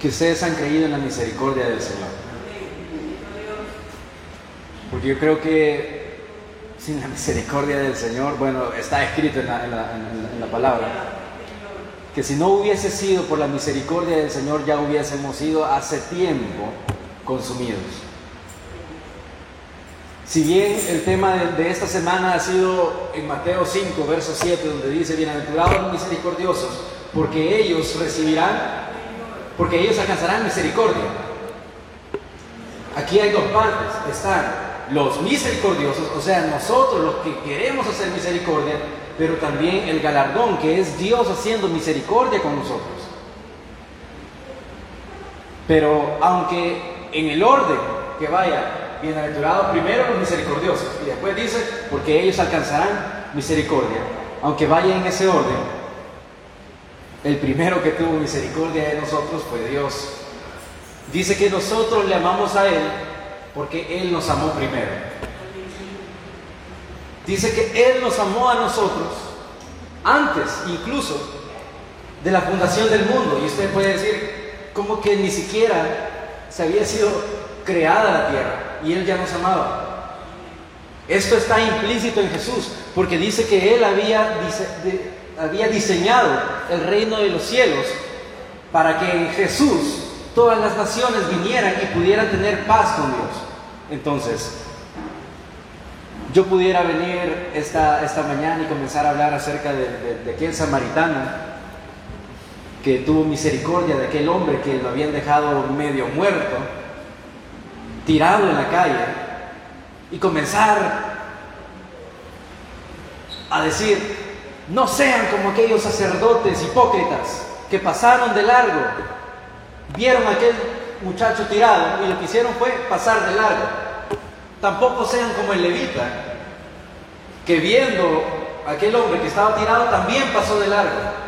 que ustedes han creído en la misericordia del Señor. Porque yo creo que sin la misericordia del Señor, bueno, está escrito en la, palabra, que si no hubiese sido por la misericordia del Señor ya hubiésemos sido hace tiempo consumidos. Si bien el tema de, esta semana ha sido en Mateo 5, verso 7, donde dice, bienaventurados los misericordiosos, porque ellos recibirán, porque ellos alcanzarán misericordia. Aquí hay dos partes, están los misericordiosos, o sea, nosotros los que queremos hacer misericordia, pero también el galardón que es Dios haciendo misericordia con nosotros. Pero aunque en el orden que vaya bienaventurados primero los misericordiosos. Y después dice, porque ellos alcanzarán misericordia. Aunque vaya en ese orden, el primero que tuvo misericordia de nosotros fue Dios. Dice que nosotros le amamos a Él porque Él nos amó primero. Dice que Él nos amó a nosotros antes incluso de la fundación del mundo. Y usted puede decir, como que ni siquiera se había sido creada la tierra y Él ya nos amaba. Esto está implícito en Jesús, porque dice que Él había, había diseñado el reino de los cielos para que en Jesús todas las naciones vinieran y pudieran tener paz con Dios. Entonces, yo pudiera venir esta, esta mañana y comenzar a hablar acerca de, de aquel samaritano que tuvo misericordia de aquel hombre que lo habían dejado medio muerto tirado en la calle y comenzar a decir, no sean como aquellos sacerdotes hipócritas que pasaron de largo, vieron a aquel muchacho tirado y lo que hicieron fue pasar de largo. Tampoco sean como el levita, que viendo a aquel hombre que estaba tirado también pasó de largo.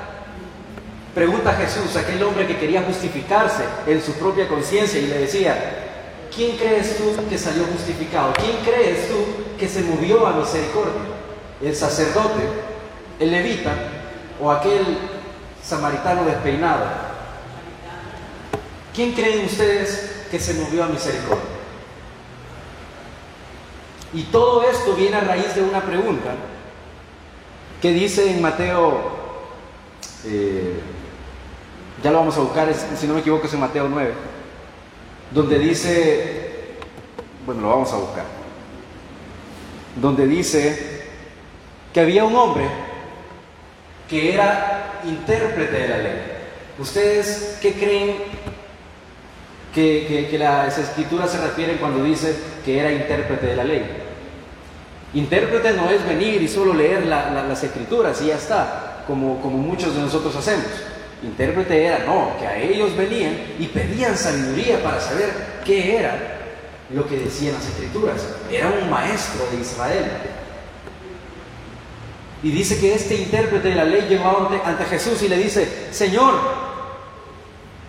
Pregunta Jesús a aquel hombre que quería justificarse en su propia conciencia y le decía, ¿quién crees tú que salió justificado? ¿Quién crees tú que se movió a misericordia? ¿El sacerdote, el levita o aquel samaritano despeinado? ¿Quién creen ustedes que se movió a misericordia? Y todo esto viene a raíz de una pregunta que dice en Mateo, eh, ya lo vamos a buscar, si no me equivoco es en Mateo 9 donde dice, bueno, lo vamos a buscar, donde dice que había un hombre que era intérprete de la ley. ¿Ustedes qué creen que, las escrituras se refieren cuando dice que era intérprete de la ley? Intérprete no es venir y solo leer las escrituras y ya está, como, como muchos de nosotros hacemos. Intérprete era, no, que a ellos venían y pedían sabiduría para saber qué era lo que decían las escrituras. Era un maestro de Israel. Y dice que este intérprete de la ley llegó ante, Jesús y le dice, Señor,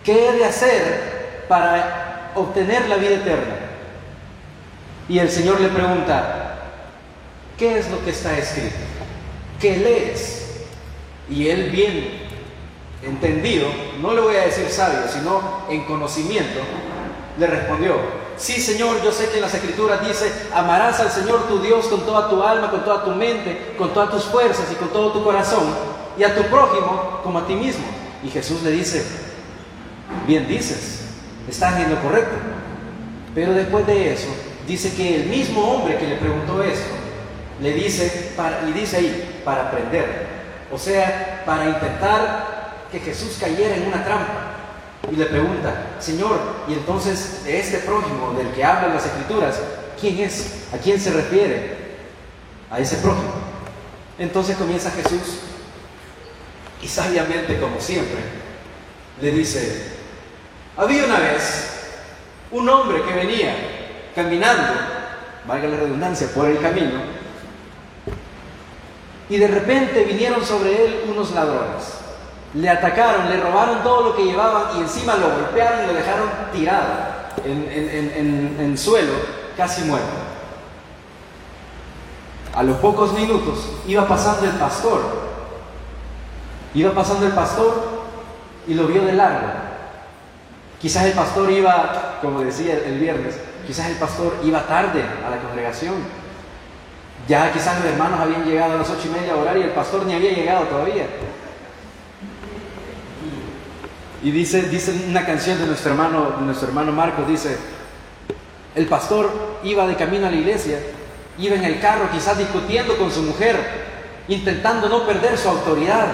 ¿qué he de hacer para obtener la vida eterna? Y el Señor le pregunta, ¿qué es lo que está escrito? ¿Qué lees? Y él bien entendido, no le voy a decir sabio, sino en conocimiento, le respondió, sí Señor, yo sé que en las escrituras dice, amarás al Señor tu Dios con toda tu alma, con toda tu mente, con todas tus fuerzas y con todo tu corazón, y a tu prójimo como a ti mismo. Y Jesús le dice, bien dices, estás en correcto. Pero después de eso, dice que el mismo hombre que le preguntó eso, le dice, y dice ahí, para aprender. O sea, para intentar que Jesús cayera en una trampa y le pregunta, Señor, y entonces de este prójimo del que hablan las escrituras, ¿quién es? ¿A quién se refiere? A ese prójimo. Entonces comienza Jesús y sabiamente, como siempre, le dice, había una vez un hombre que venía caminando, valga la redundancia, por el camino, y de repente vinieron sobre él unos ladrones le atacaron, le robaron todo lo que llevaban y encima lo golpearon y lo dejaron tirado en, en, suelo, casi muerto. A los pocos minutos iba pasando el pastor. Iba pasando el pastor y lo vio de largo. Quizás el pastor iba, como decía el viernes, quizás el pastor iba tarde a la congregación. Ya quizás los hermanos habían llegado a las ocho y media a orar y el pastor ni había llegado todavía. Y dice, dice una canción de nuestro hermano, de nuestro hermano Marcos, dice, el pastor iba de camino a la iglesia, iba en el carro quizás discutiendo con su mujer, intentando no perder su autoridad.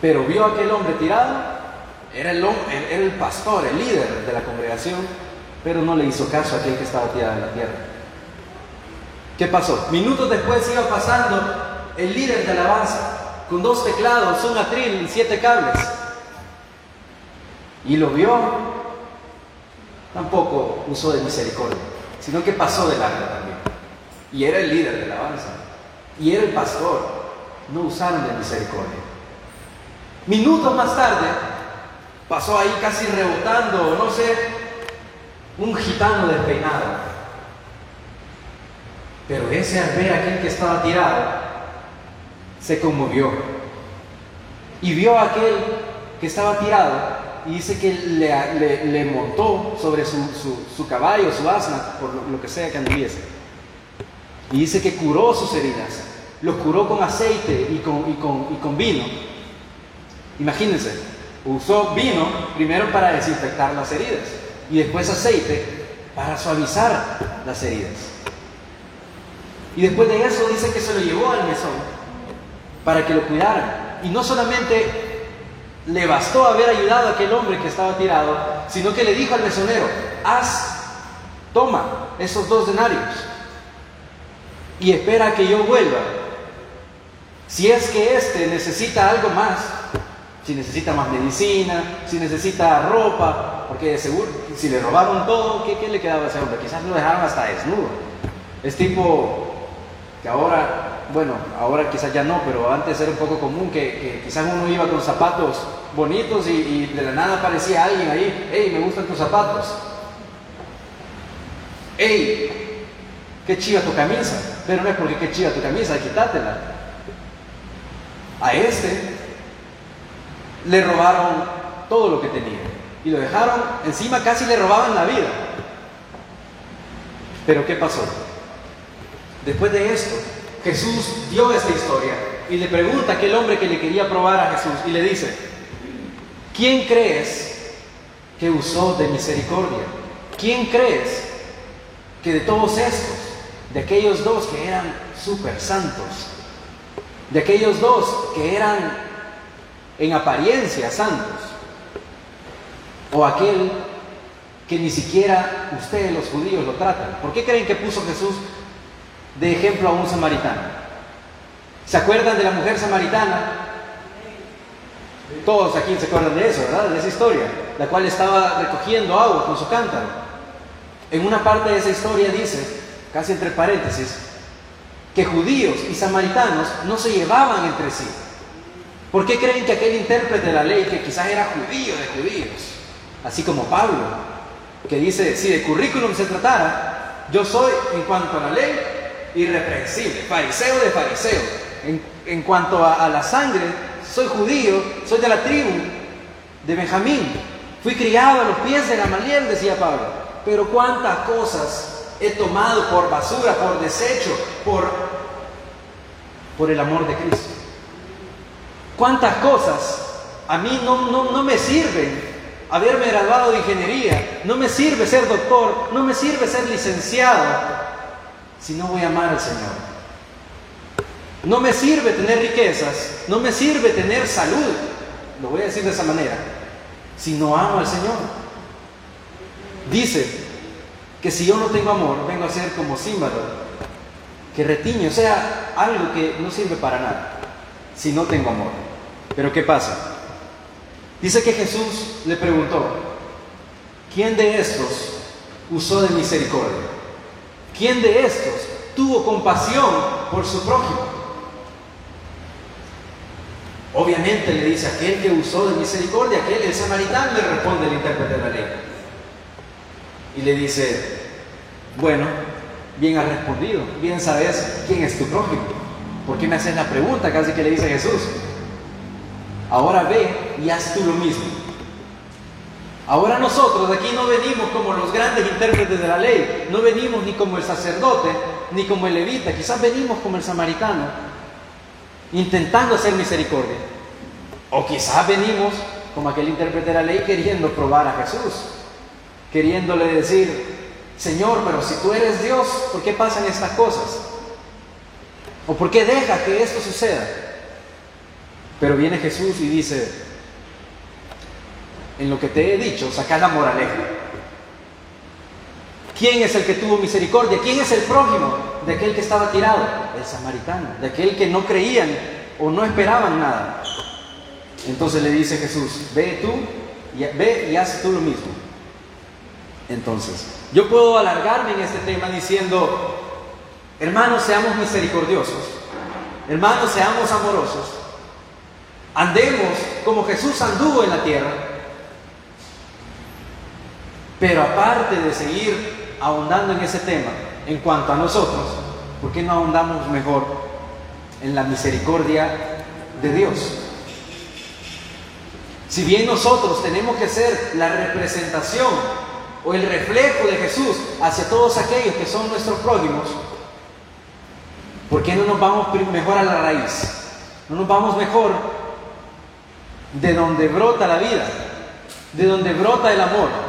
Pero vio a aquel hombre tirado, era el, pastor, el líder de la congregación, pero no le hizo caso a aquel que estaba tirado en la tierra. ¿Qué pasó? Minutos después iba pasando el líder de alabanza con dos teclados, un atril y siete cables. Y lo vio, tampoco usó de misericordia, sino que pasó de largo también. Y era el líder de la alabanza. Y era el pastor. No usaron de misericordia. Minutos más tarde, pasó ahí casi rebotando, no sé, un gitano despeinado. Pero ese al ver aquel que estaba tirado, se conmovió y vio a aquel que estaba tirado y dice que le, montó sobre su, caballo, su asna, por lo, que sea que anduviese. Y dice que curó sus heridas, los curó con aceite y con, y con vino. Imagínense, usó vino primero para desinfectar las heridas y después aceite para suavizar las heridas. Y después de eso dice que se lo llevó al mesón para que lo cuidaran. Y no solamente le bastó haber ayudado a aquel hombre que estaba tirado, sino que le dijo al mesonero, haz, toma esos dos denarios y espera que yo vuelva. Si es que éste necesita algo más, si necesita más medicina, si necesita ropa, porque seguro, si le robaron todo, ¿qué, qué le quedaba a ese hombre? Quizás lo dejaron hasta desnudo. Es tipo que ahora bueno, ahora quizás ya no, pero antes era un poco común que, quizás uno iba con zapatos bonitos y, de la nada aparecía alguien ahí, hey, me gustan tus zapatos. Hey, qué chiva tu camisa, pero no es porque qué chiva tu camisa, quitátela. A este le robaron todo lo que tenía y lo dejaron, encima casi le robaban la vida. Pero ¿qué pasó? Después de esto, Jesús dio esta historia y le pregunta a aquel hombre que le quería probar a Jesús y le dice, ¿quién crees que usó de misericordia? ¿Quién crees que de todos estos, de aquellos dos que eran súper santos, de aquellos dos que eran en apariencia santos, o aquel que ni siquiera ustedes los judíos lo tratan? ¿Por qué creen que puso Jesús de ejemplo a un samaritano. ¿Se acuerdan de la mujer samaritana? Todos aquí se acuerdan de eso, ¿verdad? De esa historia, la cual estaba recogiendo agua con su cántaro. En una parte de esa historia dice, casi entre paréntesis, que judíos y samaritanos no se llevaban entre sí. ¿Por qué creen que aquel intérprete de la ley, que quizás era judío de judíos, así como Pablo, que dice, si de currículum se tratara, yo soy en cuanto a la ley irreprensible, fariseo de fariseo. En, cuanto a, la sangre, soy judío, soy de la tribu de Benjamín. Fui criado a los pies de Gamaliel, decía Pablo. Pero cuántas cosas he tomado por basura, por desecho, por, por el amor de Cristo. Cuántas cosas a mí no, no, no me sirven haberme graduado de ingeniería, no me sirve ser doctor, no me sirve ser licenciado, si no voy a amar al Señor? No me sirve tener riquezas, no me sirve tener salud, lo voy a decir de esa manera, si no amo al Señor. Dice que si yo no tengo amor, vengo a ser como símbolo, que retiño, o sea, algo que no sirve para nada, si no tengo amor. Pero ¿qué pasa? Dice que Jesús le preguntó, ¿quién de estos usó de misericordia? ¿Quién de estos tuvo compasión por su prójimo? Obviamente le dice aquel que usó de misericordia, aquel, el samaritano, le responde el intérprete de la ley. Y le dice, bueno, bien has respondido, bien sabes quién es tu prójimo. ¿Por qué me haces la pregunta casi que le dice Jesús? Ahora ve y haz tú lo mismo. Ahora nosotros aquí no venimos como los grandes intérpretes de la ley, no venimos ni como el sacerdote, ni como el levita, quizás venimos como el samaritano, intentando hacer misericordia. O quizás venimos como aquel intérprete de la ley queriendo probar a Jesús, queriéndole decir, Señor, pero si tú eres Dios, ¿por qué pasan estas cosas? ¿O por qué deja que esto suceda? Pero viene Jesús y dice, en lo que te he dicho, saca la moraleja. ¿Quién es el que tuvo misericordia? ¿Quién es el prójimo de aquel que estaba tirado? El samaritano, de aquel que no creían o no esperaban nada. Entonces le dice Jesús, ve tú, y, ve y haz tú lo mismo. Entonces, yo puedo alargarme en este tema diciendo, hermanos, seamos misericordiosos, hermanos, seamos amorosos, andemos como Jesús anduvo en la tierra, pero aparte de seguir ahondando en ese tema, en cuanto a nosotros, ¿por qué no ahondamos mejor en la misericordia de Dios? Si bien nosotros tenemos que ser la representación o el reflejo de Jesús hacia todos aquellos que son nuestros prójimos, ¿por qué no nos vamos mejor a la raíz? ¿No nos vamos mejor de donde brota la vida, de donde brota el amor?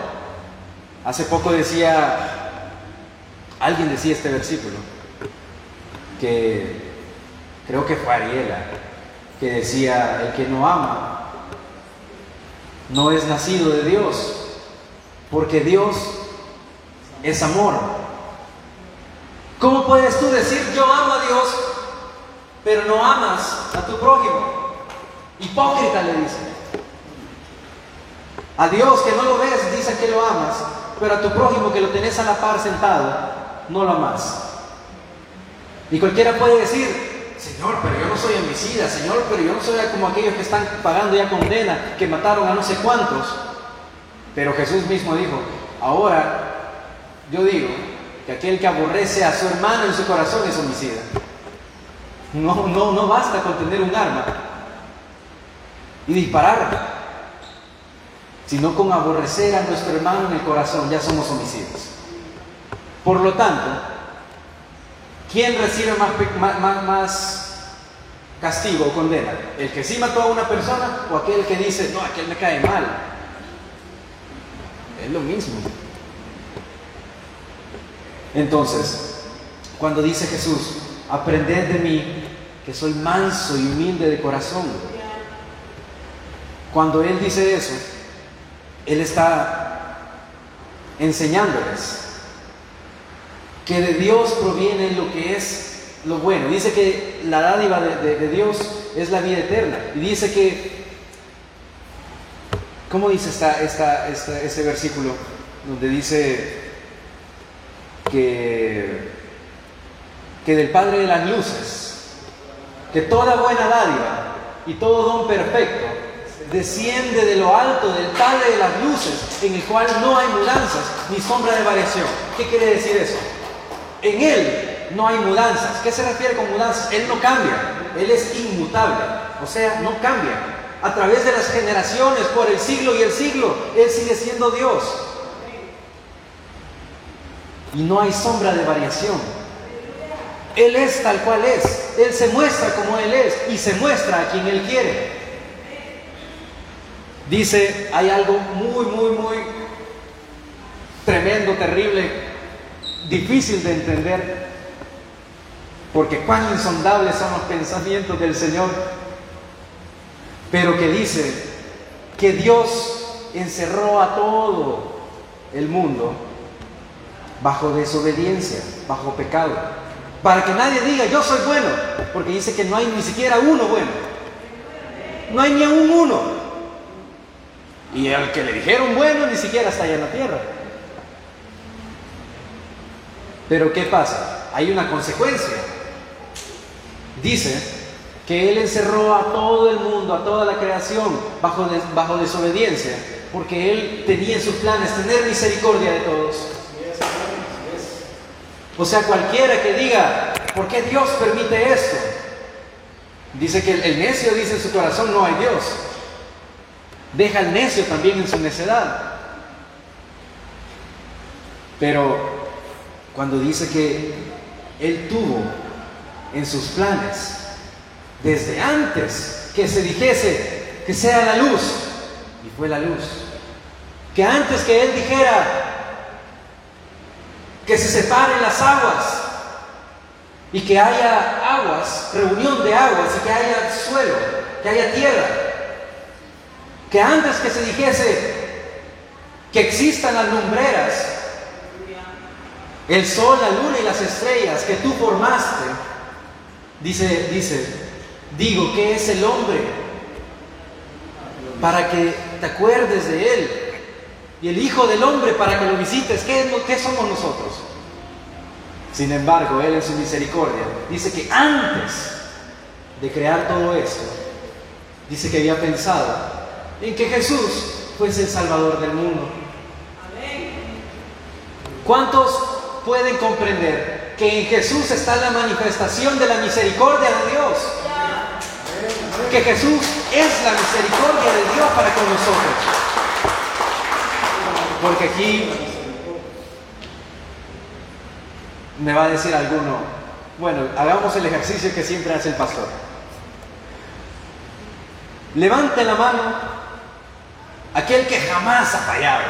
Hace poco decía, alguien decía este versículo, que creo que fue Ariela, que decía, el que no ama no es nacido de Dios, porque Dios es amor. ¿Cómo puedes tú decir yo amo a Dios, pero no amas a tu prójimo? Hipócrita le dice. A Dios que no lo ves, dice que lo amas, pero a tu prójimo que lo tenés a la par sentado, no lo amas. Y cualquiera puede decir, Señor, pero yo no soy homicida, Señor, pero yo no soy como aquellos que están pagando ya condena, que mataron a no sé cuántos. Pero Jesús mismo dijo, ahora yo digo que aquel que aborrece a su hermano en su corazón es homicida. No, no, no basta con tener un arma y disparar sino con aborrecer a nuestro hermano en el corazón, ya somos homicidios. Por lo tanto, ¿quién recibe más, más, castigo o condena? ¿El que sí mató a una persona o aquel que dice, no, aquel me cae mal? Es lo mismo. Entonces, cuando dice Jesús, aprended de mí, que soy manso y humilde de corazón, cuando Él dice eso, él está enseñándoles que de Dios proviene lo que es lo bueno. Dice que la dádiva de, Dios es la vida eterna. Y dice que, ¿cómo dice esta, esta, este versículo? Donde dice que, que del Padre de las Luces, que toda buena dádiva y todo don perfecto desciende de lo alto del Padre de las luces, en el cual no hay mudanzas ni sombra de variación. ¿Qué quiere decir eso? En Él no hay mudanzas. ¿Qué se refiere con mudanzas? Él no cambia, Él es inmutable, o sea, no cambia. A través de las generaciones, por el siglo y el siglo, Él sigue siendo Dios. Y no hay sombra de variación. Él es tal cual es. Él se muestra como Él es y se muestra a quien Él quiere. Dice, hay algo muy, muy, muy tremendo, terrible, difícil de entender, porque cuán insondables son los pensamientos del Señor, pero que dice que Dios encerró a todo el mundo bajo desobediencia, bajo pecado, para que nadie diga yo soy bueno, porque dice que no hay ni siquiera uno bueno, no hay ni un uno. Y el que le dijeron bueno ni siquiera está allá en la tierra. Pero ¿qué pasa? Hay una consecuencia. Dice que Él encerró a todo el mundo, a toda la creación, bajo, bajo desobediencia, porque Él tenía en sus planes tener misericordia de todos. O sea, cualquiera que diga, ¿por qué Dios permite esto? Dice que el necio dice en su corazón, no hay Dios. Deja al necio también en su necedad. Pero cuando dice que Él tuvo en sus planes, desde antes que se dijese que sea la luz, y fue la luz, que antes que Él dijera que se separen las aguas y que haya aguas, reunión de aguas y que haya suelo, que haya tierra, que antes que se dijese que existan las lumbreras, el sol, la luna y las estrellas que tú formaste, dice, dice, digo que es el hombre para que te acuerdes de él y el Hijo del Hombre para que lo visites. ¿Qué, qué somos nosotros? Sin embargo, Él en su misericordia dice que antes de crear todo esto, dice que había pensado en que Jesús fuese el Salvador del mundo. ¿Cuántos pueden comprender que en Jesús está la manifestación de la misericordia de Dios. Que Jesús es la misericordia de Dios para con nosotros. Porque aquí me va a decir alguno, bueno, hagamos el ejercicio que siempre hace el pastor. Levante la mano aquel que jamás ha fallado.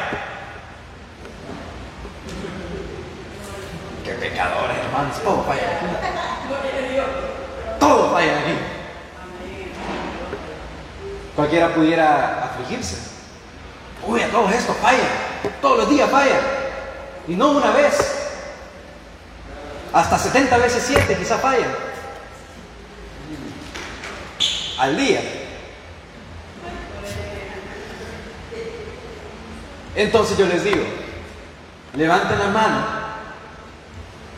pecadores, hermanos, todo falla aquí. Todo falla aquí. Cualquiera pudiera afligirse. Uy, a todos estos fallan. Todos los días fallan. Y no una vez. Hasta 70 veces 7 quizá fallan. Al día. Entonces yo les digo, levanten la mano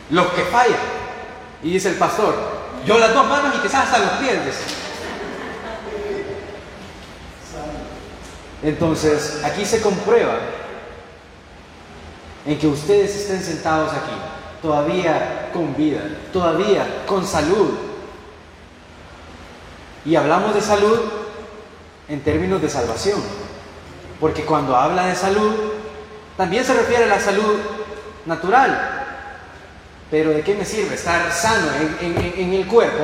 los que fallan. Y dice el pastor, yo las dos manos y quizás hasta los pies. Entonces, aquí se comprueba en que ustedes estén sentados aquí, todavía con vida, todavía con salud. Y hablamos de salud en términos de salvación, porque cuando habla de salud, también se refiere a la salud natural, pero ¿de qué me sirve estar sano en, el cuerpo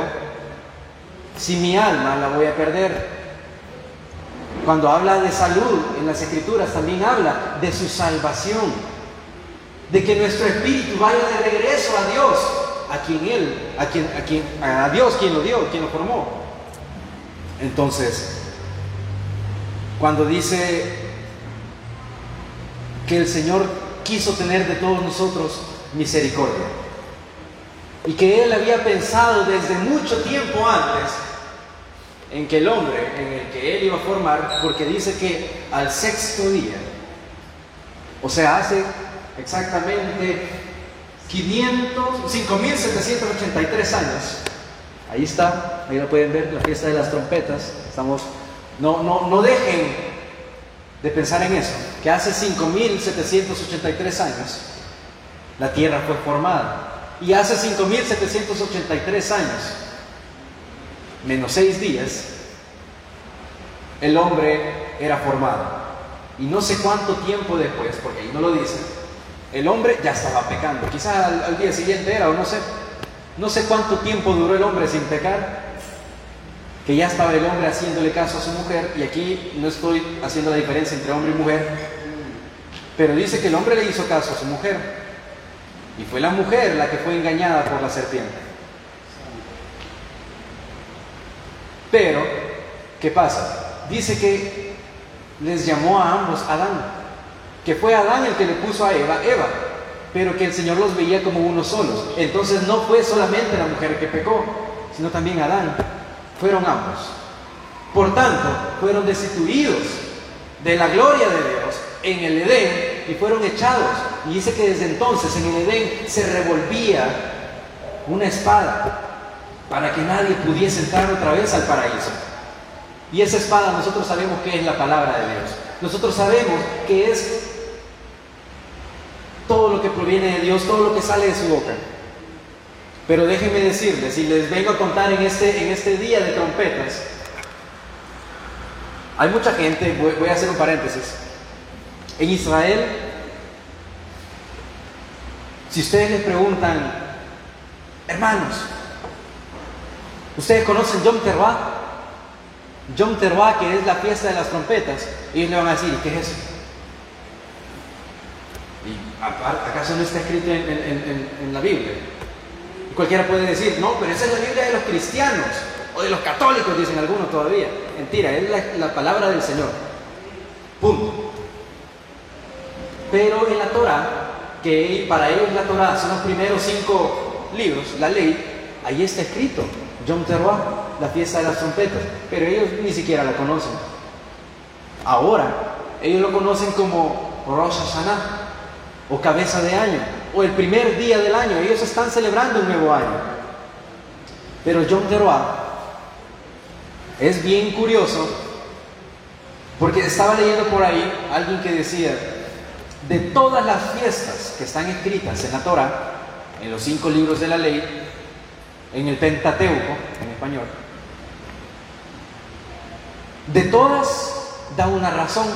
si mi alma la voy a perder? Cuando habla de salud en las escrituras también habla de su salvación, de que nuestro espíritu vaya de regreso a Dios, a quien Él, a quien, a quien, a Dios quien lo dio, quien lo formó. Entonces, cuando dice que el Señor quiso tener de todos nosotros misericordia, y que él había pensado desde mucho tiempo antes en que el hombre en el que él iba a formar, porque dice que al sexto día, o sea, hace exactamente 500, 5783 años, ahí está, ahí lo pueden ver, la fiesta de las trompetas, estamos, no, no, no dejen de pensar en eso, que hace 5783 años la tierra fue formada. Y hace 5.783 años, menos seis días, el hombre era formado. Y no sé cuánto tiempo después, porque ahí no lo dice, el hombre ya estaba pecando. Quizás al, día siguiente era, o no sé. No sé cuánto tiempo duró el hombre sin pecar, que ya estaba el hombre haciéndole caso a su mujer. Y aquí no estoy haciendo la diferencia entre hombre y mujer, pero dice que el hombre le hizo caso a su mujer. Y fue la mujer la que fue engañada por la serpiente. Pero, ¿qué pasa? Dice que les llamó a ambos Adán, que fue Adán el que le puso a Eva Eva, pero que el Señor los veía como unos solos. Entonces no fue solamente la mujer que pecó, sino también Adán. Fueron ambos. Por tanto, fueron destituidos de la gloria de Dios en el Edén y fueron echados. Y dice que desde entonces en el Edén se revolvía una espada para que nadie pudiese entrar otra vez al paraíso. Y esa espada nosotros sabemos que es la palabra de Dios. Nosotros sabemos que es todo lo que proviene de Dios, todo lo que sale de su boca. Pero déjenme decirles, y les vengo a contar en este, en este día de trompetas, hay mucha gente, voy a hacer un paréntesis, en Israel Si ustedes les preguntan, hermanos, ¿ustedes conocen Yom Teruah? Yom Teruah, que es la fiesta de las trompetas, ellos le van a decir, ¿qué es eso? ¿Y acaso no está escrito en, la Biblia? Cualquiera puede decir, no, pero esa es la Biblia de los cristianos o de los católicos, dicen algunos todavía. Mentira, es la, la palabra del Señor. Punto. Pero en la Torah, que para ellos la Torah son los primeros cinco libros, la ley, ahí está escrito, Yom Teruah, la fiesta de las trompetas, pero ellos ni siquiera la conocen. Ahora, ellos lo conocen como Rosh Hashanah, o cabeza de año, o el primer día del año, ellos están celebrando un nuevo año. Pero Yom Teruah es bien curioso, porque estaba leyendo por ahí alguien que decía, de todas las fiestas que están escritas en la Torah, en los cinco libros de la ley, en el Pentateuco, en español, de todas da una razón.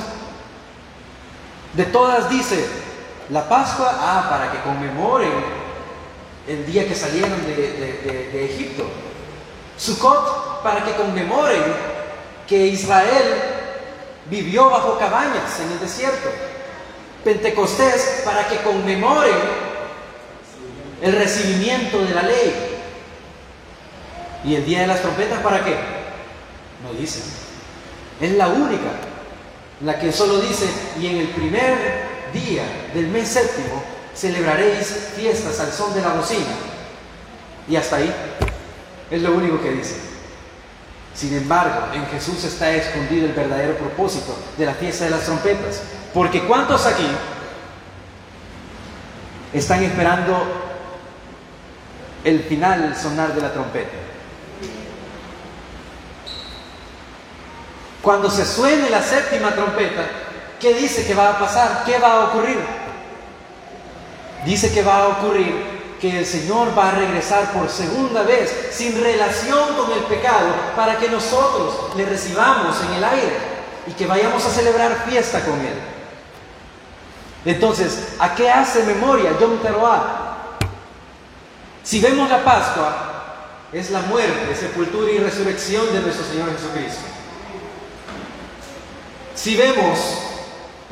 De todas dice, la Pascua, ah, para que conmemoren el día que salieron de, Egipto. Sukkot, para que conmemoren que Israel vivió bajo cabañas en el desierto. Pentecostés para que conmemoren el recibimiento de la ley. ¿Y el día de las trompetas para qué? No dice. Es la única, la que solo dice, y en el primer día del mes séptimo celebraréis fiestas al son de la bocina. Y hasta ahí es lo único que dice. Sin embargo, en Jesús está escondido el verdadero propósito de la fiesta de las trompetas. Porque ¿cuántos aquí están esperando el final sonar de la trompeta? Cuando se suene la séptima trompeta, ¿qué dice que va a pasar? ¿Qué va a ocurrir? Dice que va a ocurrir que el Señor va a regresar por segunda vez sin relación con el pecado para que nosotros le recibamos en el aire y que vayamos a celebrar fiesta con Él. Entonces, ¿a qué hace memoria Yom Teruah? Si vemos la Pascua, es la muerte, sepultura y resurrección de nuestro Señor Jesucristo. Si vemos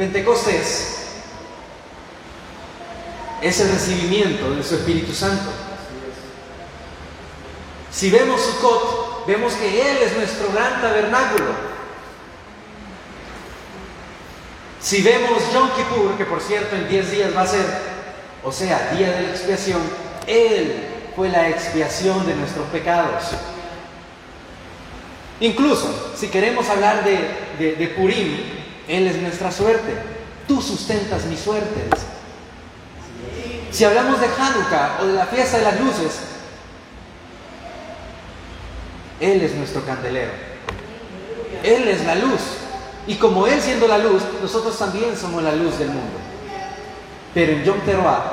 Pentecostés, es el recibimiento de su Espíritu Santo. Si vemos Sukkot, vemos que Él es nuestro gran tabernáculo. Si vemos Yom Kippur, que por cierto en 10 días va a ser, o sea, día de la expiación, Él fue la expiación de nuestros pecados. Incluso, si queremos hablar de, de, Purim, Él es nuestra suerte. Tú sustentas mi suerte. Si hablamos de Hanukkah o de la fiesta de las luces, Él es nuestro candelero. Él es la luz. Y como Él siendo la luz, nosotros también somos la luz del mundo. Pero en Yom Teruah,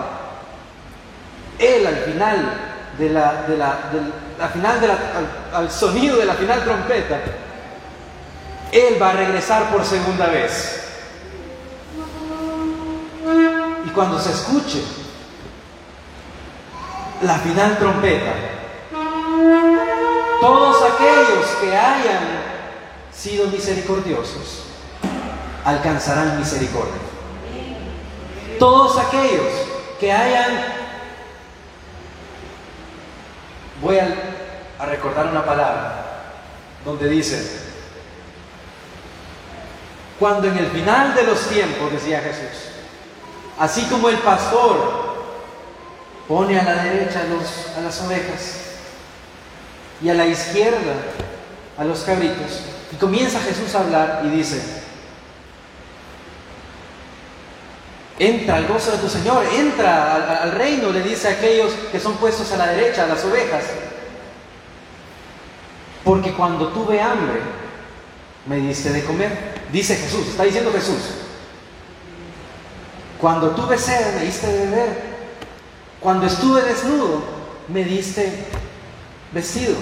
Él al final de la, final al, sonido de la final trompeta, Él va a regresar por segunda vez. Y cuando se escuche la final trompeta, todos aquellos que hayan sido misericordiosos, alcanzarán misericordia. Todos aquellos que hayan, voy a, recordar una palabra donde dice, cuando en el final de los tiempos, decía Jesús, así como el pastor pone a la derecha a, las ovejas y a la izquierda a los cabritos, y comienza Jesús a hablar y dice, entra al gozo de tu Señor, entra al, reino, le dice a aquellos que son puestos a la derecha, a las ovejas. Porque cuando tuve hambre, me diste de comer. Dice Jesús, está diciendo Jesús. Cuando tuve sed, me diste beber. Cuando estuve desnudo, me diste vestido.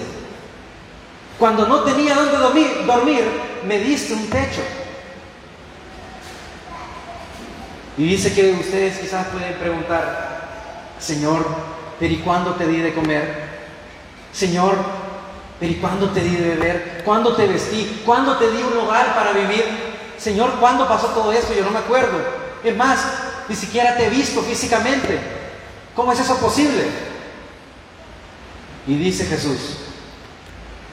Cuando no tenía dónde dormir, me diste un techo. Y dice que ustedes quizás pueden preguntar, Señor, pero ¿y cuándo te di de comer? Señor, pero ¿y cuándo te di de beber? ¿Cuándo te vestí? ¿Cuándo te di un hogar para vivir? Señor, ¿cuándo pasó todo esto? Yo no me acuerdo. Es más, ni siquiera te he visto físicamente. ¿Cómo es eso posible? Y dice Jesús,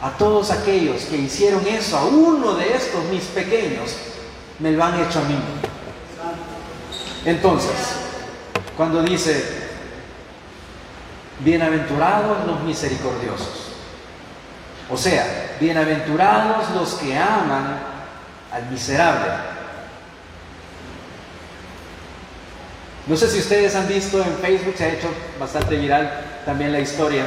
a todos aquellos que hicieron eso, a uno de estos mis pequeños, me lo han hecho a mí. Entonces, cuando dice, bienaventurados los misericordiosos, o sea, bienaventurados los que aman al miserable. No sé si ustedes han visto en Facebook, se ha hecho bastante viral también la historia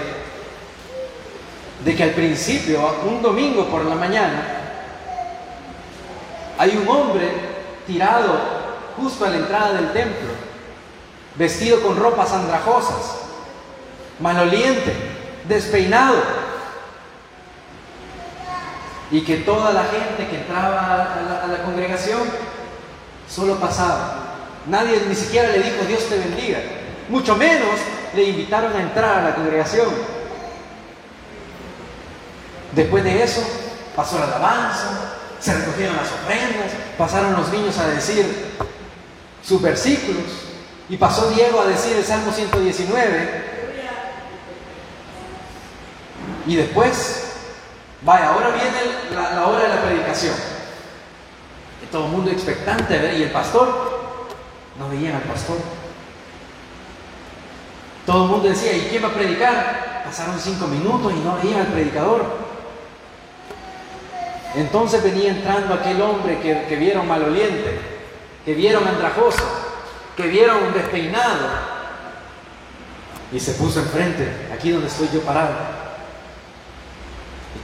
de que al principio, un domingo por la mañana, hay un hombre tirado justo a la entrada del templo, vestido con ropas andrajosas, maloliente, despeinado, y que toda la gente que entraba a la, congregación solo pasaba. Nadie ni siquiera le dijo Dios te bendiga, mucho menos le invitaron a entrar a la congregación. Después de eso, pasó la alabanza, se recogieron las ofrendas, pasaron los niños a decir sus versículos, y pasó Diego a decir el Salmo 119. Y después, vaya, ahora viene la, hora de la predicación. Y todo el mundo expectante, ver, y el pastor, no veían al pastor. Todo el mundo decía, ¿y quién va a predicar? Pasaron cinco minutos y no veían al predicador. Entonces venía entrando aquel hombre que, vieron maloliente, que vieron andrajoso, que vieron despeinado, y se puso enfrente, aquí donde estoy yo parado.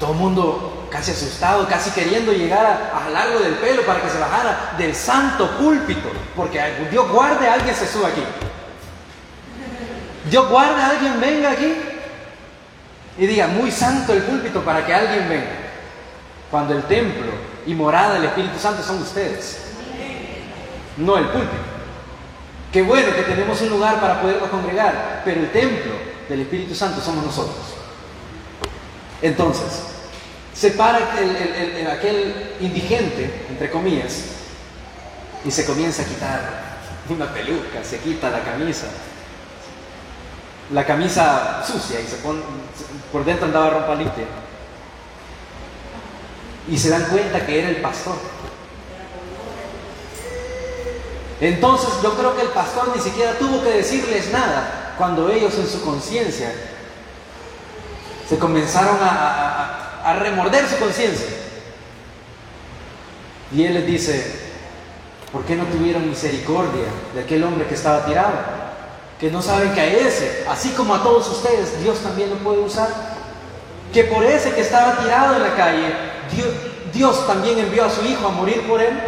Todo el mundo casi asustado, casi queriendo llegar a, largo del pelo para que se bajara del santo púlpito, porque Dios guarde a alguien se suba aquí. Dios guarde a alguien venga aquí y diga, muy santo el púlpito para que alguien venga cuando el templo y morada del Espíritu Santo son ustedes, no el púlpito. Qué bueno que tenemos un lugar para podernos congregar, pero el templo del Espíritu Santo somos nosotros. Entonces, se para el, aquel indigente, entre comillas, y se comienza a quitar una peluca, se quita la camisa, la camisa sucia y se pone, por dentro andaba ropa limpia y se dan cuenta que era el pastor. Entonces yo creo que el pastor ni siquiera tuvo que decirles nada cuando ellos en su conciencia se comenzaron a, remorder su conciencia. Y él les dice, ¿por qué no tuvieron misericordia de aquel hombre que estaba tirado? Que no saben que a ese, así como a todos ustedes, Dios también lo puede usar. Que por ese que estaba tirado en la calle, Dios, también envió a su Hijo a morir por él.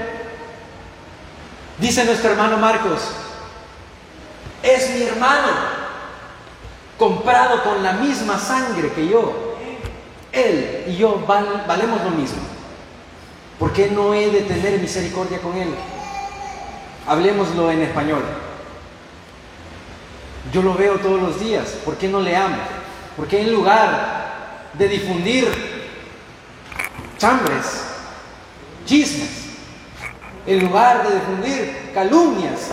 Dice nuestro hermano Marcos, es mi hermano, comprado con la misma sangre que yo. Él y yo valemos lo mismo. ¿Por qué no he de tener misericordia con él? Hablemoslo en español. Yo lo veo todos los días. ¿Por qué no le amo? Porque en lugar de difundir chambres, chismes, en lugar de difundir calumnias,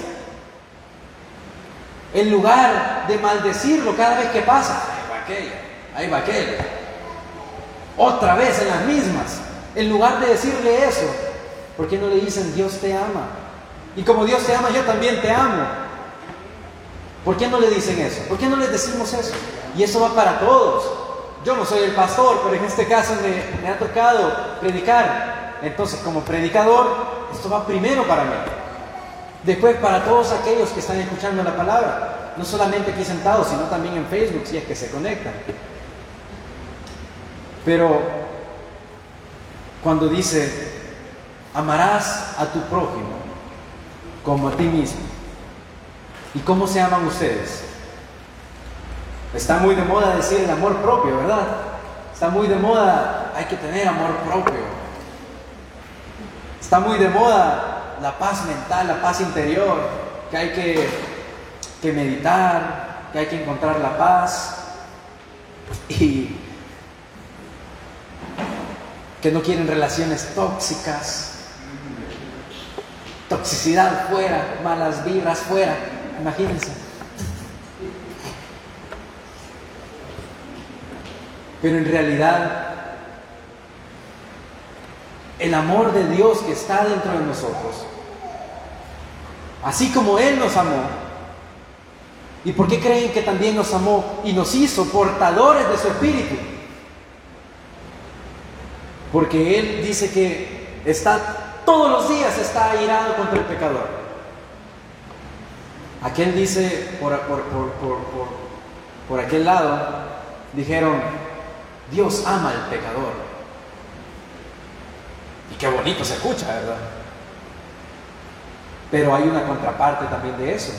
en lugar de maldecirlo cada vez que pasa, ahí va aquella, ahí va otra vez en las mismas, en lugar de decirle eso, ¿por qué no le dicen Dios te ama? Y como Dios te ama, yo también te amo. ¿Por qué no le dicen eso? ¿Por qué no les decimos eso? Y eso va para todos. Yo no soy el pastor, pero en este caso me, ha tocado predicar. Entonces, como predicador, esto va primero para mí. Después para todos aquellos que están escuchando la palabra, no solamente aquí sentados, sino también en Facebook, si es que se conectan. Pero cuando dice, amarás a tu prójimo como a ti mismo. ¿Y cómo se aman ustedes? Está muy de moda decir el amor propio, ¿verdad? Está muy de moda, hay que tener amor propio. Está muy de moda la paz mental, la paz interior, que hay que, meditar, que hay que encontrar la paz y que no quieren relaciones tóxicas, toxicidad fuera, malas vibras fuera, imagínense. Pero en realidad, el amor de Dios que está dentro de nosotros, así como Él nos amó, ¿y por qué creen que también nos amó y nos hizo portadores de su espíritu? Porque Él dice que está todos los días está airado contra el pecador. Aquel dice por, por, por, por aquel lado, dijeron, Dios ama al pecador. Y qué bonito se escucha, ¿verdad? Pero hay una contraparte también de eso,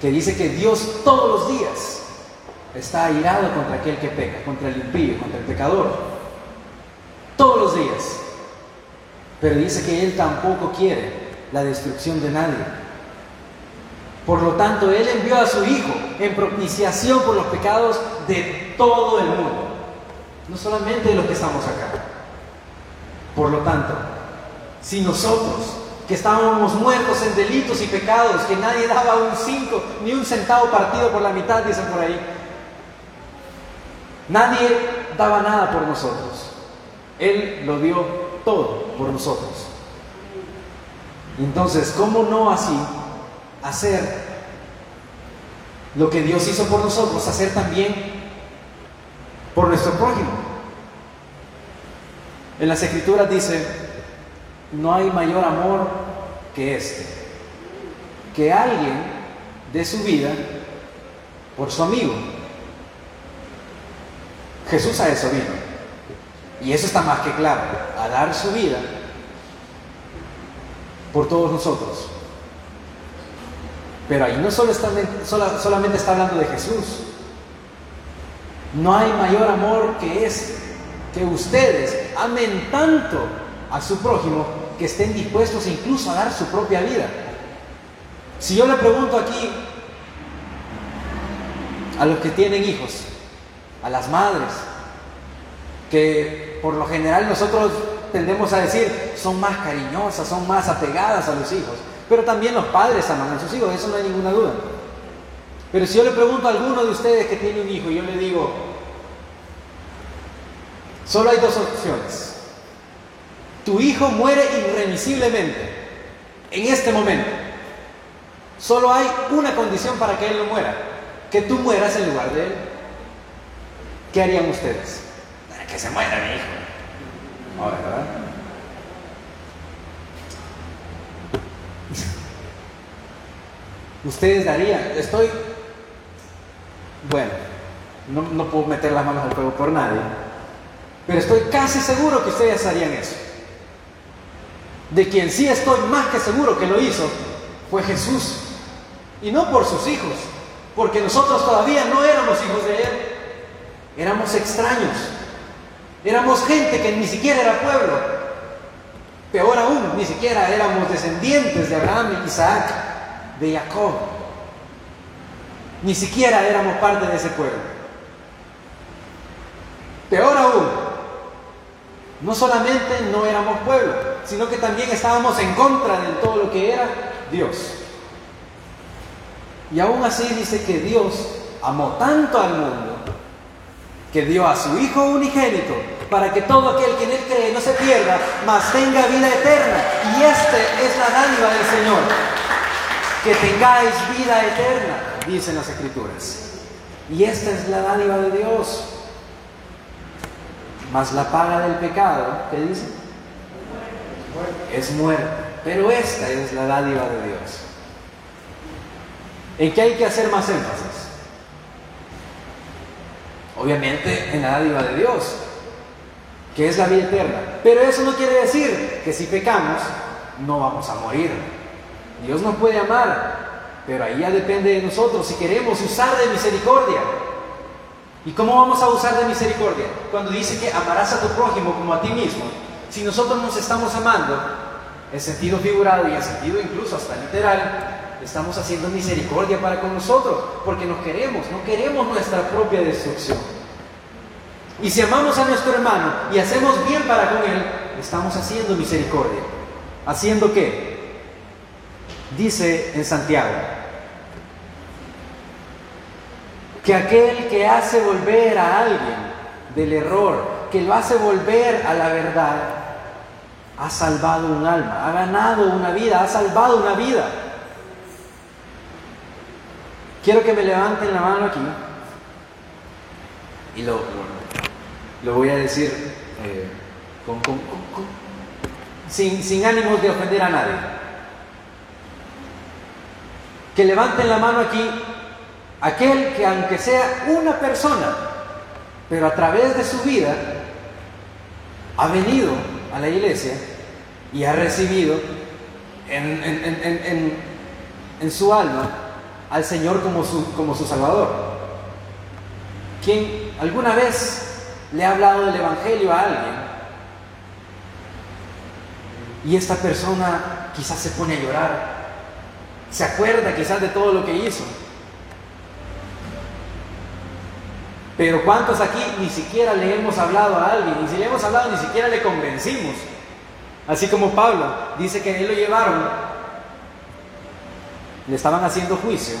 que dice que Dios todos los días está airado contra aquel que peca, contra el impío, contra el pecador. Todos los días. Pero dice que Él tampoco quiere la destrucción de nadie. Por lo tanto, Él envió a su Hijo en propiciación por los pecados de todo el mundo no solamente de los que estamos acá. Por lo tanto, si nosotros, que estábamos muertos en delitos y pecados, que nadie daba un cinco ni un centavo partido por la mitad, dicen por ahí, nadie daba nada por nosotros. Él lo dio todo por nosotros. Entonces, ¿cómo no así hacer lo que Dios hizo por nosotros, hacer también por nuestro prójimo. En las escrituras dice, no hay mayor amor que este, que alguien dé su vida por su amigo. Jesús a eso vino. Y eso está más que claro, a dar su vida por todos nosotros. Pero ahí no solo está, solamente está hablando de Jesús, no hay mayor amor que ese, que ustedes amen tanto a su prójimo que estén dispuestos incluso a dar su propia vida. Si yo le pregunto aquí a los que tienen hijos, a las madres, que por lo general nosotros tendemos a decir son más cariñosas, son más apegadas a los hijos, pero también los padres aman a sus hijos, eso no hay ninguna duda. Pero si yo le pregunto a alguno de ustedes que tiene un hijo y yo le digo, solo hay dos opciones. Tu hijo muere irremisiblemente en este momento. Solo hay una condición para que él no muera, que tú mueras en lugar de él. ¿Qué harían ustedes? Que se muera mi hijo. Ahora, ¿verdad? Ustedes darían, estoy bueno, no, puedo meter las manos al fuego por nadie, pero estoy casi seguro que ustedes harían eso. De quien sí estoy más que seguro que lo hizo fue Jesús. Y no por sus hijos, porque nosotros todavía no éramos hijos de Él. Éramos extraños. Éramos gente que ni siquiera era pueblo. Peor aún, ni siquiera éramos descendientes de Abraham, Isaac, de Jacob. Ni siquiera éramos parte de ese pueblo. Peor aún, no solamente no éramos pueblo, sino que también estábamos en contra de todo lo que era Dios. Y aún así dice que Dios amó tanto al mundo que dio a su Hijo unigénito para que todo aquel que en Él cree no se pierda, mas tenga vida eterna. Y esta es la dádiva del Señor, que tengáis vida eterna dicen las escrituras. Y esta es la dádiva de Dios. Mas la paga del pecado, ¿qué dice? Es muerte. Pero esta es la dádiva de Dios. ¿En qué hay que hacer más énfasis? Obviamente en la dádiva de Dios, que es la vida eterna. Pero eso no quiere decir que si pecamos no vamos a morir. Dios nos puede amar, pero ahí ya depende de nosotros si queremos usar de misericordia. ¿Y cómo vamos a usar de misericordia? Cuando dice que amarás a tu prójimo como a ti mismo. Si nosotros nos estamos amando, en sentido figurado y en sentido incluso hasta literal, estamos haciendo misericordia para con nosotros, porque nos queremos, no queremos nuestra propia destrucción. Y si amamos a nuestro hermano y hacemos bien para con él, estamos haciendo misericordia. ¿Haciendo qué? Dice en Santiago, que aquel que hace volver a alguien del error, que lo hace volver a la verdad, ha salvado un alma, ha ganado una vida, ha salvado una vida. Quiero que me levanten la mano aquí y lo, lo, voy a decir eh, sin, sin ánimos de ofender a nadie. Que levanten la mano aquí aquel que aunque sea una persona, pero a través de su vida ha venido a la iglesia y ha recibido en, su alma al Señor como su, como su Salvador. Quien alguna vez le ha hablado del Evangelio a alguien y esta persona quizás se pone a llorar, se acuerda quizás de todo lo que hizo Pero ¿cuántos aquí ni siquiera le hemos hablado a alguien? Ni si le hemos hablado, ni siquiera le convencimos. Así como Pablo dice que él lo llevaron, le estaban haciendo juicio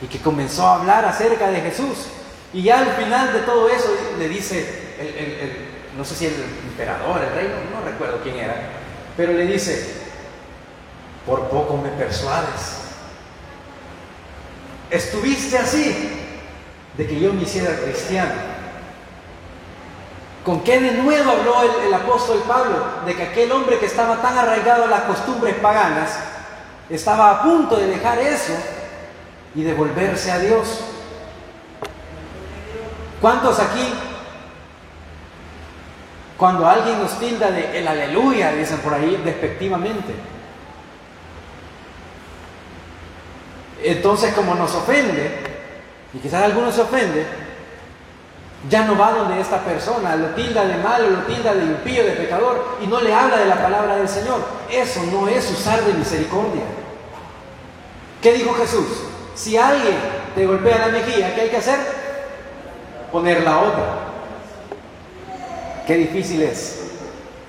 y que comenzó a hablar acerca de Jesús. Y ya al final de todo eso le dice, el, no sé si el emperador, el rey, no, recuerdo quién era, pero le dice, por poco me persuades. Estuviste así de que yo me hiciera cristiano. ¿Con qué de nuevo habló el, apóstol Pablo? De que aquel hombre que estaba tan arraigado a las costumbres paganas estaba a punto de dejar eso y de volverse a Dios. ¿Cuántos aquí, cuando alguien nos tilda de el aleluya, dicen por ahí despectivamente, entonces como nos ofende, y quizás alguno se ofende, ya no va donde esta persona, lo tilda de malo, lo tilda de impío, de pecador, y no le habla de la palabra del Señor. Eso no es usar de misericordia. ¿Qué dijo Jesús? Si alguien te golpea la mejilla, ¿qué hay que hacer? Poner la otra. Qué difícil es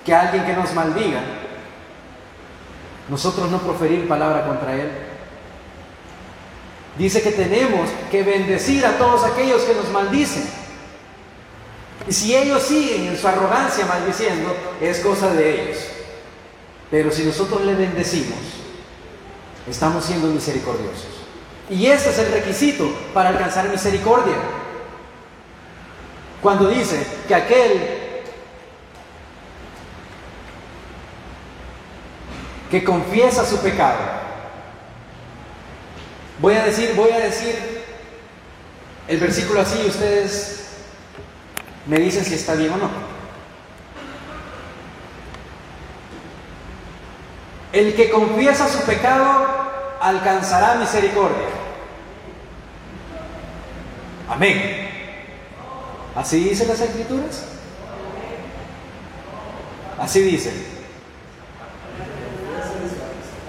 que alguien que nos maldiga, nosotros no proferir palabra contra él. Dice que tenemos que bendecir a todos aquellos que nos maldicen. Y si ellos siguen en su arrogancia maldiciendo, es cosa de ellos. Pero si nosotros le bendecimos, estamos siendo misericordiosos. Y ese es el requisito para alcanzar misericordia. Cuando dice que aquel que confiesa su pecado Voy a decir, voy a decir el versículo así y ustedes me dicen si está bien o no. El que confiesa su pecado alcanzará misericordia. Amén. ¿Así dicen las escrituras? Así dicen.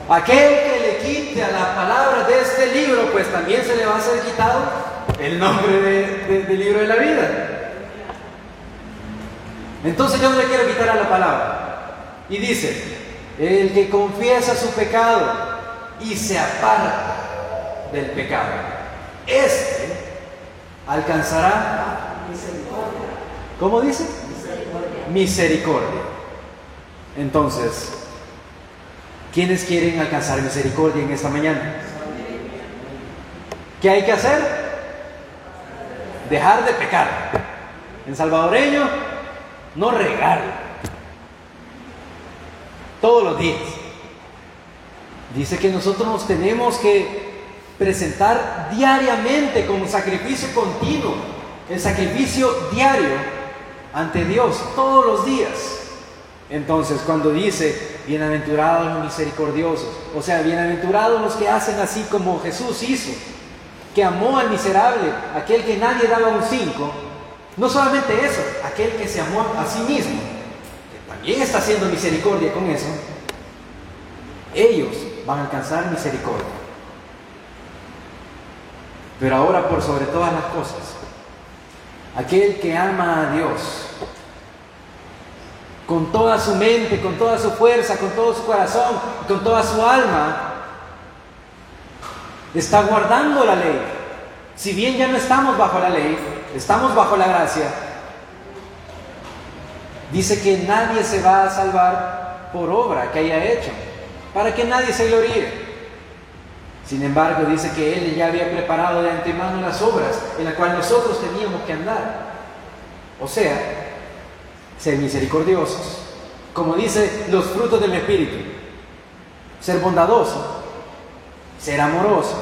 Aquel que le quite a la palabra de este libro, pues también se le va a ser quitado el nombre del libro de la vida. Entonces yo no le quiero quitar a la palabra. Y dice, el que confiesa su pecado y se aparta del pecado, este alcanzará misericordia. ¿Cómo dice? Misericordia. misericordia. Entonces, ¿Quiénes quieren alcanzar misericordia en esta mañana? ¿Qué hay que hacer? Dejar de pecar. En salvadoreño, no regar. Todos los días. Dice que nosotros nos tenemos que presentar diariamente como sacrificio continuo, el sacrificio diario ante Dios, todos los días. Entonces, cuando dice, bienaventurados los misericordiosos, o sea, bienaventurados los que hacen así como Jesús hizo, que amó al miserable, aquel que nadie daba un cinco, no solamente eso, aquel que se amó a sí mismo, que también está haciendo misericordia con eso, ellos van a alcanzar misericordia. Pero ahora por sobre todas las cosas, aquel que ama a Dios con toda su mente, con toda su fuerza, con todo su corazón, con toda su alma, está guardando la ley. Si bien ya no estamos bajo la ley, estamos bajo la gracia, dice que nadie se va a salvar por obra que haya hecho, para que nadie se gloríe. Sin embargo, dice que Él ya había preparado de antemano las obras en las cuales nosotros teníamos que andar. O sea, ser misericordiosos, como dice los frutos del Espíritu, ser bondadoso, ser amoroso,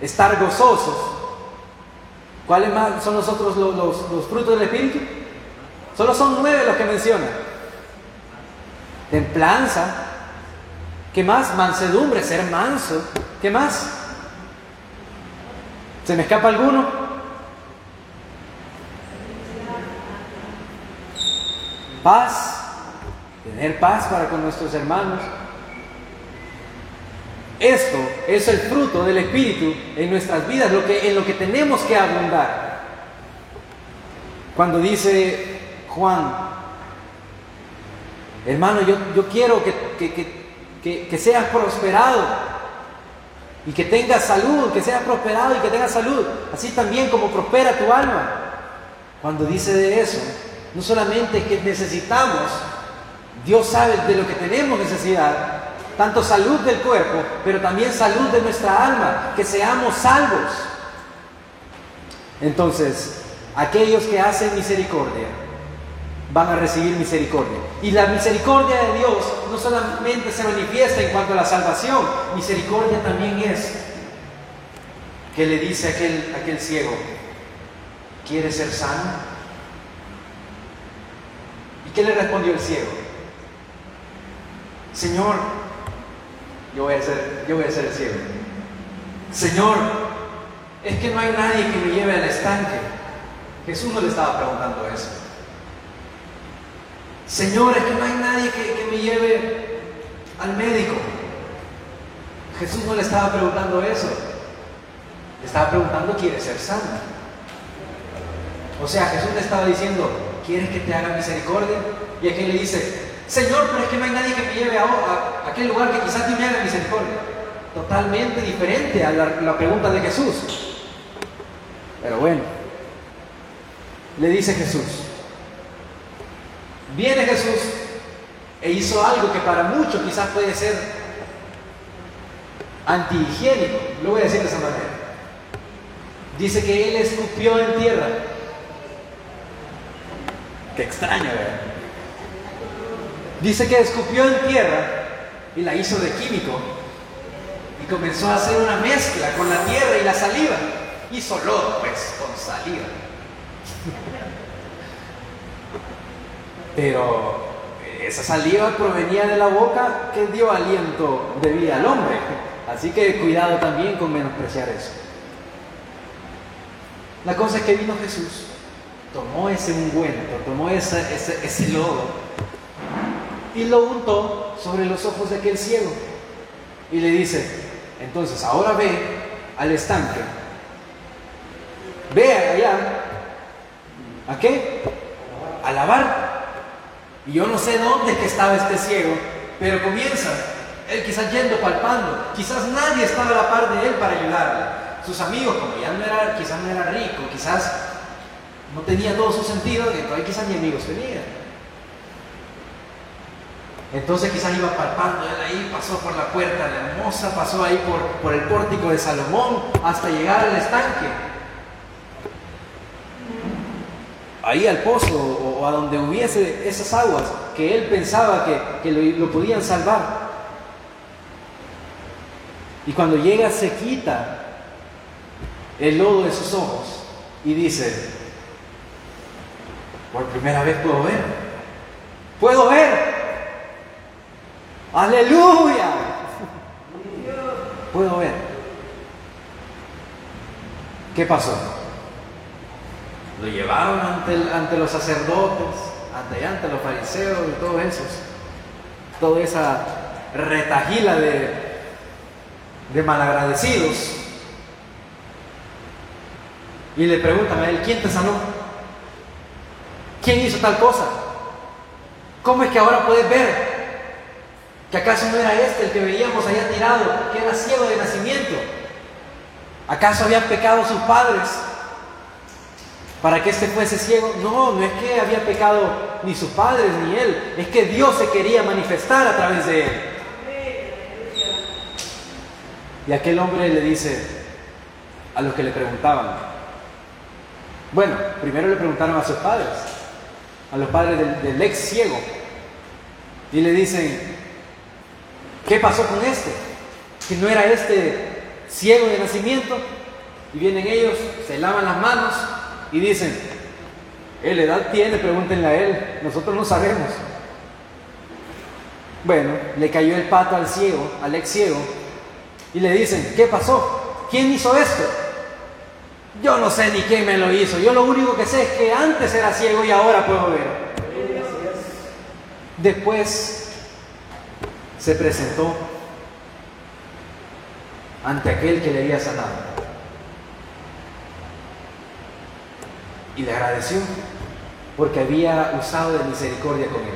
estar gozosos. ¿Cuáles más son nosotros los, los frutos del Espíritu? Solo son nueve los que menciona. Templanza. ¿Qué más? Mansedumbre, ser manso. ¿Qué más? ¿Se me escapa alguno? Paz. Tener paz para con nuestros hermanos. Esto es el fruto del Espíritu en nuestras vidas, lo que, en lo que tenemos que abundar. Cuando dice Juan, hermano, yo, yo quiero que, que, seas prosperado y que tengas salud, que seas prosperado y que tengas salud, así también como prospera tu alma. Cuando dice de eso, no solamente que necesitamos, Dios sabe de lo que tenemos necesidad, tanto salud del cuerpo, pero también salud de nuestra alma, que seamos salvos. Entonces, aquellos que hacen misericordia van a recibir misericordia. Y la misericordia de Dios no solamente se manifiesta en cuanto a la salvación, misericordia también es que le dice a aquel, aquel ciego, ¿quiere ser sano? ¿Y qué le respondió el ciego? Señor, yo voy a ser, yo voy a ser el ciego. Señor, es que no hay nadie que me lleve al estanque. Jesús no le estaba preguntando eso. Señor, es que no hay nadie que, me lleve al médico. Jesús no le estaba preguntando eso. Le estaba preguntando, ¿quiere ser sano? O sea, Jesús le estaba diciendo, ¿quieres que te haga misericordia? Y aquí le dice, Señor, pero es que no hay nadie que me lleve a, aquel lugar que quizás tú me haga misericordia. Totalmente diferente a la pregunta de Jesús. Pero bueno, le dice Jesús, viene Jesús e hizo algo que para muchos quizás puede ser antihigiénico, lo voy a decir de esa manera. Dice que él escupió en tierra. Qué extraño, ¿verdad? Dice que escupió en tierra y la hizo de químico y comenzó a hacer una mezcla con la tierra y la saliva. Hizo lodo, pues, con saliva. Pero esa saliva provenía de la boca que dio aliento de vida al hombre. Así que cuidado también con menospreciar eso. La cosa es que vino Jesús, tomó ese ungüento, tomó ese, ese lodo y lo untó sobre los ojos de aquel ciego. Y le dice, entonces ahora ve al estanque, ve allá, ¿a qué? A lavar. Y yo no sé dónde que estaba este ciego, pero comienza, él quizás yendo palpando, quizás nadie estaba a la par de él para ayudarle. Sus amigos, como ya no era, quizás no era rico, quizás no tenía todo su sentido, todavía quizás ni amigos tenía. Entonces quizás iba palpando, él ahí pasó por la puerta de la hermosa, pasó ahí por, por el pórtico de Salomón hasta llegar al estanque. Ahí al pozo o, a donde hubiese esas aguas que él pensaba que, lo, lo podían salvar. Y cuando llega se quita el lodo de sus ojos y dice, por primera vez puedo ver, puedo ver. Aleluya. Puedo ver. ¿Qué pasó? Lo llevaron ante, ante los sacerdotes, ante, ante los fariseos y todos esos. Toda esa retajila de, de malagradecidos y le preguntan a él, ¿quién te sanó? ¿Quién hizo tal cosa? ¿Cómo es que ahora puedes ver que acaso no era este el que veíamos allá tirado, que era ciego de nacimiento? ¿Acaso habían pecado sus padres para que éste fuese ciego? No, no es que había pecado ni sus padres ni él, es que Dios se quería manifestar a través de él. Y aquel hombre le dice a los que le preguntaban, bueno, primero le preguntaron a sus padres, a los padres del, ex ciego, y le dicen, ¿qué pasó con este? Que no era este ciego de nacimiento. Y vienen ellos, se lavan las manos y dicen, ¿él edad tiene? Pregúntenle a él, nosotros no sabemos. Bueno, le cayó el pato al ciego, al ex ciego, y le dicen, ¿qué pasó? ¿Quién hizo esto? Yo no sé ni quién me lo hizo. Yo lo único que sé es que antes era ciego y ahora puedo ver. Después se presentó ante aquel que le había sanado. Y le agradeció porque había usado de misericordia con él.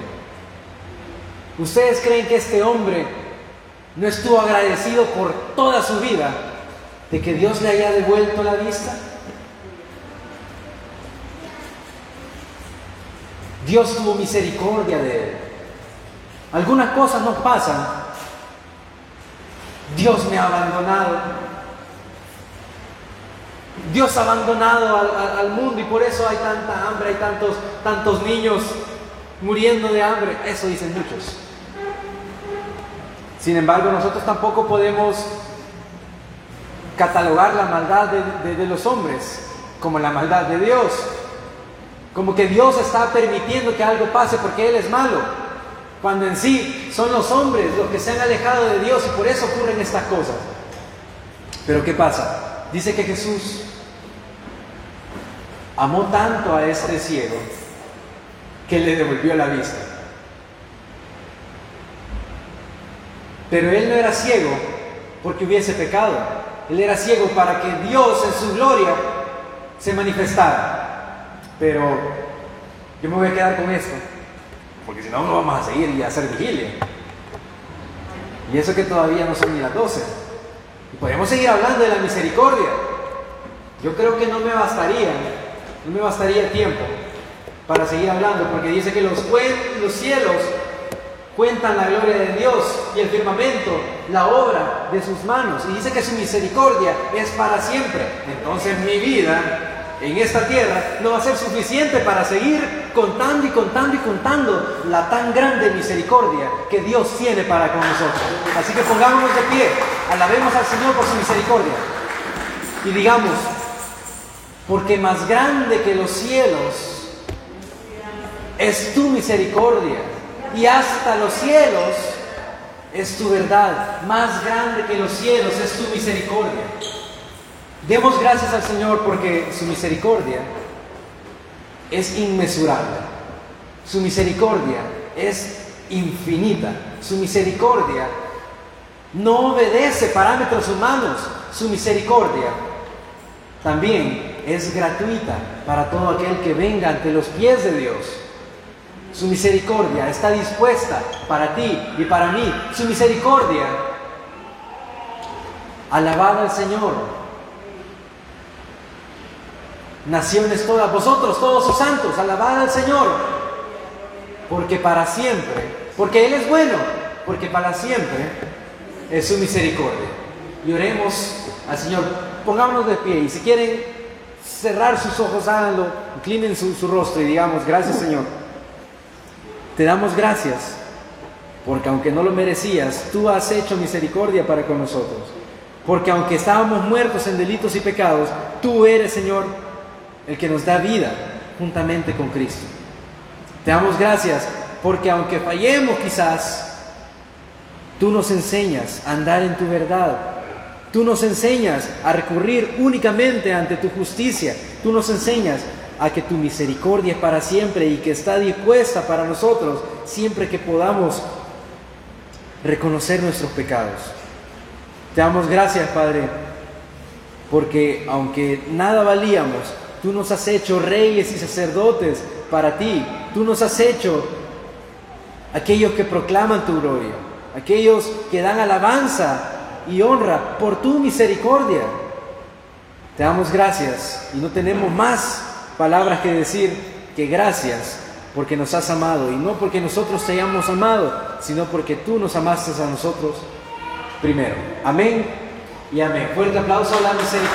¿Ustedes creen que este hombre no estuvo agradecido por toda su vida de que Dios le haya devuelto la vista? Dios tuvo misericordia de él. Algunas cosas nos pasan. Dios me ha abandonado. Dios ha abandonado al, mundo y por eso hay tanta hambre, hay tantos, tantos niños muriendo de hambre. Eso dicen muchos. Sin embargo, nosotros tampoco podemos catalogar la maldad de los hombres como la maldad de Dios. Como que Dios está permitiendo que algo pase porque Él es malo. Cuando en sí son los hombres los que se han alejado de Dios y por eso ocurren estas cosas. Pero ¿qué pasa? Dice que Jesús amó tanto a este ciego que le devolvió la vista. Pero él no era ciego porque hubiese pecado. Él era ciego para que Dios en su gloria se manifestara. Pero yo me voy a quedar con esto, porque si no, no vamos a seguir y a hacer vigilia. Y eso que todavía no son ni las 12. Podemos seguir hablando de la misericordia. Yo creo que no me bastaría, no me bastaría tiempo para seguir hablando, porque dice que los cielos cuentan la gloria de Dios y el firmamento, la obra de sus manos. Y dice que su misericordia es para siempre. Entonces mi vida en esta tierra no va a ser suficiente para seguir contando y contando y contando la tan grande misericordia que Dios tiene para con nosotros. Así que pongámonos de pie, alabemos al Señor por su misericordia y digamos, porque más grande que los cielos es tu misericordia y hasta los cielos es tu verdad, más grande que los cielos es tu misericordia. Demos gracias al Señor porque su misericordia es inmesurable. Su misericordia es infinita. Su misericordia no obedece parámetros humanos. Su misericordia también es gratuita para todo aquel que venga ante los pies de Dios. Su misericordia está dispuesta para ti y para mí. Su misericordia, alabada al Señor, naciones todas, vosotros todos sus santos, alabad al Señor, porque para siempre, porque Él es bueno, porque para siempre es su misericordia. Y oremos al Señor, pongámonos de pie y si quieren cerrar sus ojos, háganlo, inclinen su, su rostro y digamos, gracias Señor, te damos gracias, porque aunque no lo merecías, tú has hecho misericordia para con nosotros. Porque aunque estábamos muertos en delitos y pecados, tú eres, Señor, el que nos da vida juntamente con Cristo. Te damos gracias porque aunque fallemos quizás, tú nos enseñas a andar en tu verdad. Tú nos enseñas a recurrir únicamente ante tu justicia. Tú nos enseñas a que tu misericordia es para siempre y que está dispuesta para nosotros siempre que podamos reconocer nuestros pecados. Te damos gracias, Padre, porque aunque nada valíamos, tú nos has hecho reyes y sacerdotes para ti. Tú nos has hecho aquellos que proclaman tu gloria, aquellos que dan alabanza y honra por tu misericordia. Te damos gracias y no tenemos más palabras que decir que gracias porque nos has amado y no porque nosotros te hayamos amado, sino porque tú nos amaste a nosotros primero. Amén y amén. Fuerte aplauso a la misericordia.